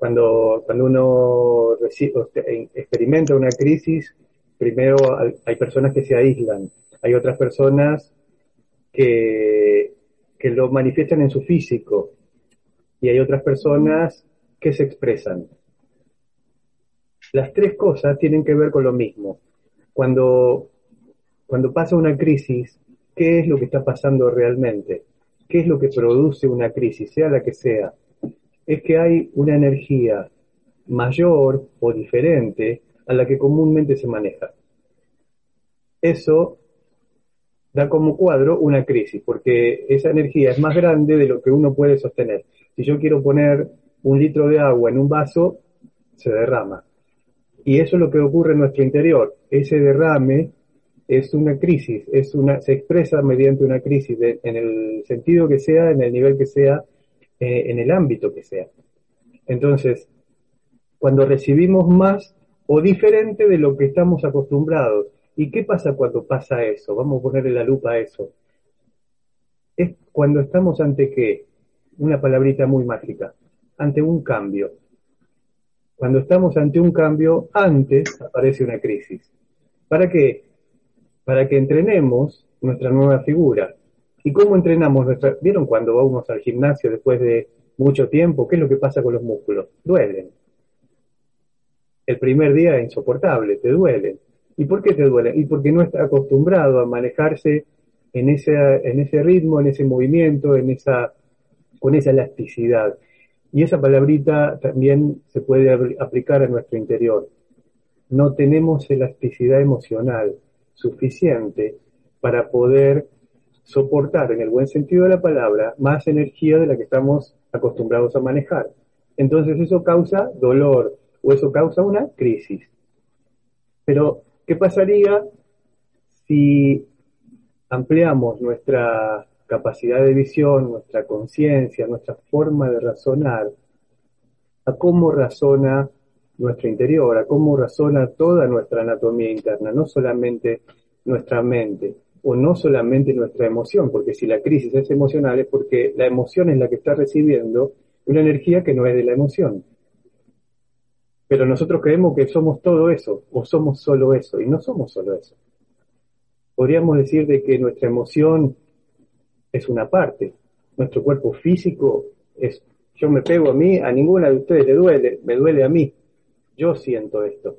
Cuando, cuando uno experimenta una crisis, primero hay personas que se aíslan, hay otras personas que, que lo manifiestan en su físico y hay otras personas que se expresan. Las tres cosas tienen que ver con lo mismo. Cuando, cuando pasa una crisis, ¿qué es lo que está pasando realmente? ¿Qué es lo que produce una crisis, sea la que sea? Es que hay una energía mayor o diferente a la que comúnmente se maneja. Eso da como cuadro una crisis, porque esa energía es más grande de lo que uno puede sostener. Si yo quiero poner un litro de agua en un vaso, se derrama. Y eso es lo que ocurre en nuestro interior. Ese derrame es una crisis, es una, se expresa mediante una crisis, en el sentido que sea, en el nivel que sea, eh, en el ámbito que sea. Entonces, cuando recibimos más o diferente de lo que estamos acostumbrados, ¿y qué pasa cuando pasa eso? Vamos a ponerle la lupa a eso. Es cuando estamos ante qué? Una palabrita muy mágica, ante un cambio. Cuando estamos ante un cambio, antes aparece una crisis. ¿Para qué? Para que entrenemos nuestra nueva figura. ¿Y cómo entrenamos nuestra... ¿Vieron cuando vamos al gimnasio después de mucho tiempo? ¿Qué es lo que pasa con los músculos? Duelen. El primer día es insoportable, te duelen. ¿Y por qué te duelen? Y porque no está acostumbrado a manejarse en ese, en ese ritmo, en ese movimiento, en esa, con esa elasticidad. Y esa palabrita también se puede aplicar a nuestro interior. No tenemos elasticidad emocional suficiente para poder soportar, en el buen sentido de la palabra, más energía de la que estamos acostumbrados a manejar. Entonces eso causa dolor o eso causa una crisis. Pero, ¿qué pasaría si ampliamos nuestra capacidad de visión, nuestra conciencia, nuestra forma de razonar a cómo razona nuestro interior, a cómo razona toda nuestra anatomía interna, no solamente nuestra mente? O no solamente nuestra emoción, porque si la crisis es emocional es porque la emoción es la que está recibiendo una energía que no es de la emoción. Pero nosotros creemos que somos todo eso, o somos solo eso, y no somos solo eso. Podríamos decir de que nuestra emoción es una parte, nuestro cuerpo físico es, yo me pego a mí, a ninguna de ustedes le duele, me duele a mí, yo siento esto.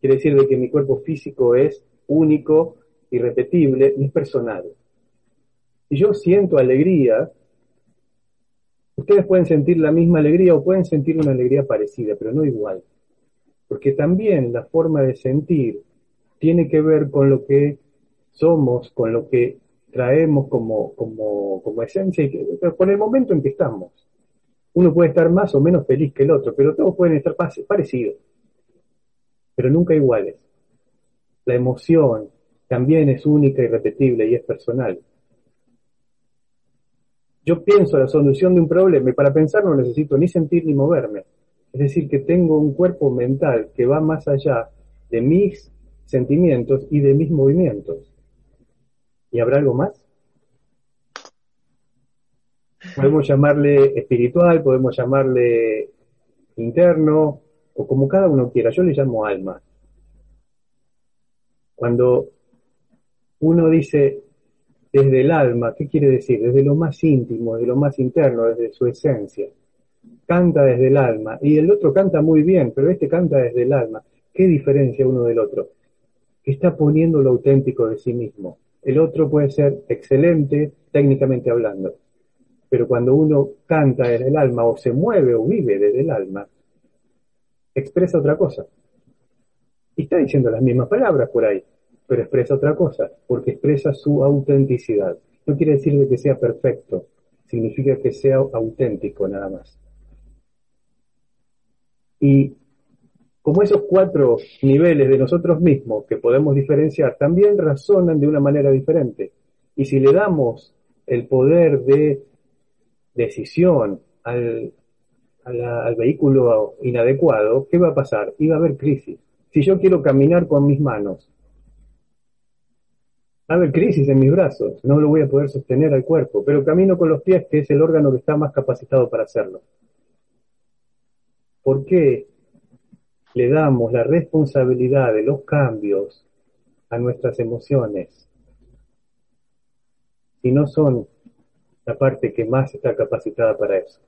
Quiere decir de que mi cuerpo físico es único, irrepetible y es personal. Si yo siento alegría, ustedes pueden sentir la misma alegría o pueden sentir una alegría parecida, pero no igual. Porque también la forma de sentir tiene que ver con lo que somos, con lo que traemos como, como, como esencia, y con el momento en que estamos. Uno puede estar más o menos feliz que el otro, pero todos pueden estar parecidos, pero nunca iguales. La emoción, también es única y repetible y es personal. Yo pienso la solución de un problema y para pensar no necesito ni sentir ni moverme. Es decir, que tengo un cuerpo mental que va más allá de mis sentimientos y de mis movimientos. ¿Y habrá algo más? Podemos llamarle espiritual, podemos llamarle interno, o como cada uno quiera. Yo le llamo alma. Cuando uno dice desde el alma, ¿qué quiere decir? Desde lo más íntimo, desde lo más interno, desde su esencia. Canta desde el alma. Y el otro canta muy bien, pero este canta desde el alma. ¿Qué diferencia uno del otro? Está poniendo lo auténtico de sí mismo. El otro puede ser excelente técnicamente hablando, pero cuando uno canta desde el alma o se mueve o vive desde el alma, expresa otra cosa. Y está diciendo las mismas palabras por ahí pero expresa otra cosa, porque expresa su autenticidad. No quiere decir que sea perfecto, significa que sea auténtico nada más. Y como esos cuatro niveles de nosotros mismos que podemos diferenciar también razonan de una manera diferente. Y si le damos el poder de decisión al, al vehículo inadecuado, ¿qué va a pasar? Y va a haber crisis. Si yo quiero caminar con mis manos, haber crisis en mis brazos, no lo voy a poder sostener al cuerpo, pero camino con los pies, que es el órgano que está más capacitado para hacerlo. ¿Por qué le damos la responsabilidad de los cambios a nuestras emociones si no son la parte que más está capacitada para eso?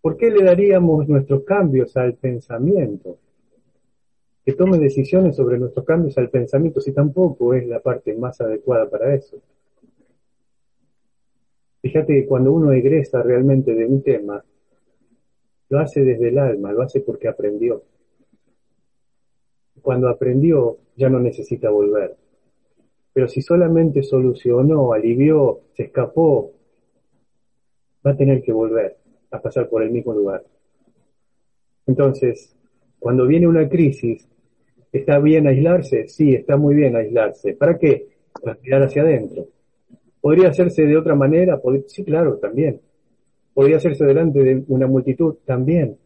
¿Por qué le daríamos nuestros cambios al pensamiento? Que tome decisiones sobre nuestros cambios al pensamiento si tampoco es la parte más adecuada para eso. Fíjate que cuando uno egresa realmente de un tema, lo hace desde el alma, lo hace porque aprendió. Cuando aprendió, ya no necesita volver. Pero si solamente solucionó, alivió, se escapó, va a tener que volver a pasar por el mismo lugar. Entonces, cuando viene una crisis, ¿está bien aislarse? Sí, está muy bien aislarse. ¿Para qué? Para mirar hacia adentro. ¿Podría hacerse de otra manera? Sí, claro, también. ¿Podría hacerse delante de una multitud? También.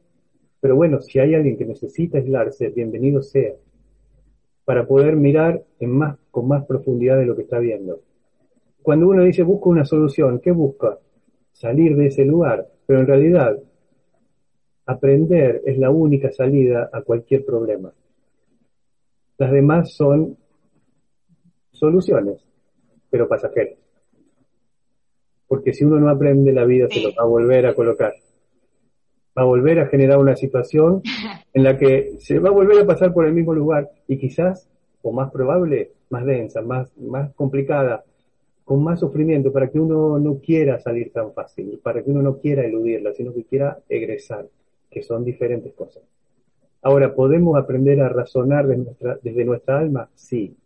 Pero bueno, si hay alguien que necesita aislarse, bienvenido sea. Para poder mirar con más profundidad de lo que está viendo. Cuando uno dice busca una solución, ¿qué busca? Salir de ese lugar. Pero en realidad, aprender es la única salida a cualquier problema. Las demás son soluciones, pero pasajeras. Porque si uno no aprende, la vida se lo va a volver a colocar. Va a volver a generar una situación en la que se va a volver a pasar por el mismo lugar y quizás, o más probable, más densa, más, más complicada, con más sufrimiento, para que uno no quiera salir tan fácil, para que uno no quiera eludirla, sino que quiera egresar, que son diferentes cosas. Ahora, ¿podemos aprender a razonar nuestra, desde nuestra alma? Sí,